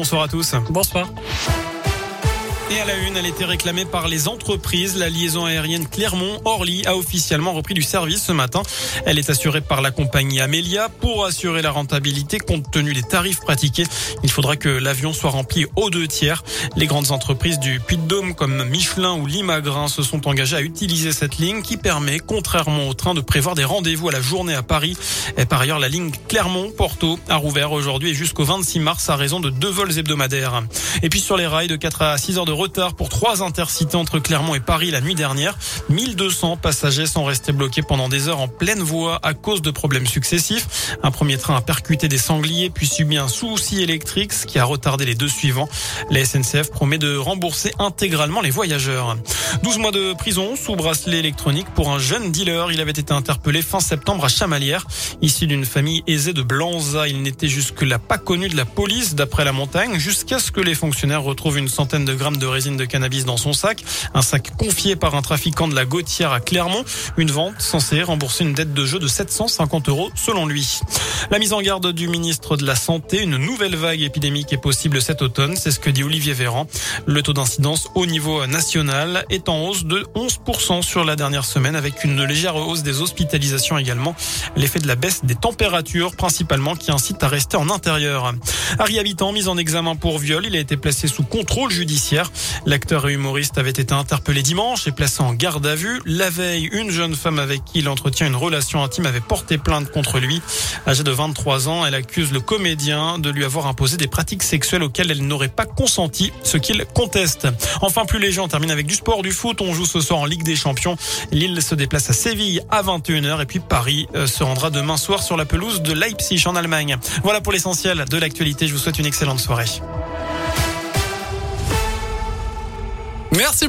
Bonsoir à tous. Bonsoir. Et à la une, elle était réclamée par les entreprises. La liaison aérienne Clermont-Orly a officiellement repris du service ce matin. Elle est assurée par la compagnie Amelia. Pour assurer la rentabilité, compte tenu des tarifs pratiqués, il faudra que l'avion soit rempli aux deux tiers. Les grandes entreprises du Puy-de-Dôme comme Michelin ou Limagrin se sont engagées à utiliser cette ligne qui permet, contrairement au train, de prévoir des rendez-vous à la journée à Paris. Et par ailleurs, la ligne Clermont-Porto a rouvert aujourd'hui et jusqu'au 26 mars à raison de deux vols hebdomadaires. Et puis sur les rails de 4 à 6 heures de retard pour trois intercités entre Clermont et Paris la nuit dernière. 1200 passagers sont restés bloqués pendant des heures en pleine voie à cause de problèmes successifs. Un premier train a percuté des sangliers puis subi un souci électrique ce qui a retardé les deux suivants. La SNCF promet de rembourser intégralement les voyageurs. 12 mois de prison sous bracelet électronique pour un jeune dealer. Il avait été interpellé fin septembre à Chamalières. Issu d'une famille aisée de Blanza, il n'était jusque-là pas connu de la police d'après la montagne jusqu'à ce que les fonctionnaires retrouvent une centaine de grammes de résine de cannabis dans son sac. Un sac confié par un trafiquant de la Gautière à Clermont. Une vente censée rembourser une dette de jeu de 750 euros selon lui. La mise en garde du ministre de la Santé, une nouvelle vague épidémique est possible cet automne. C'est ce que dit Olivier Véran. Le taux d'incidence au niveau national est en hausse de 11% sur la dernière semaine avec une légère hausse des hospitalisations également. L'effet de la baisse des températures principalement qui incite à rester en intérieur. Harry Habitant mis en examen pour viol. Il a été placé sous contrôle judiciaire. L'acteur et humoriste avait été interpellé dimanche et placé en garde à vue. La veille, une jeune femme avec qui il entretient une relation intime avait porté plainte contre lui. Âgée de 23 ans, elle accuse le comédien de lui avoir imposé des pratiques sexuelles auxquelles elle n'aurait pas consenti, ce qu'il conteste. Enfin, plus léger, on termine avec du sport, du foot. On joue ce soir en Ligue des Champions. Lille se déplace à Séville à 21h et puis Paris euh, se rendra demain soir sur la pelouse de Leipzig en Allemagne. Voilà pour l'essentiel de l'actualité. Je vous souhaite une excellente soirée. Merci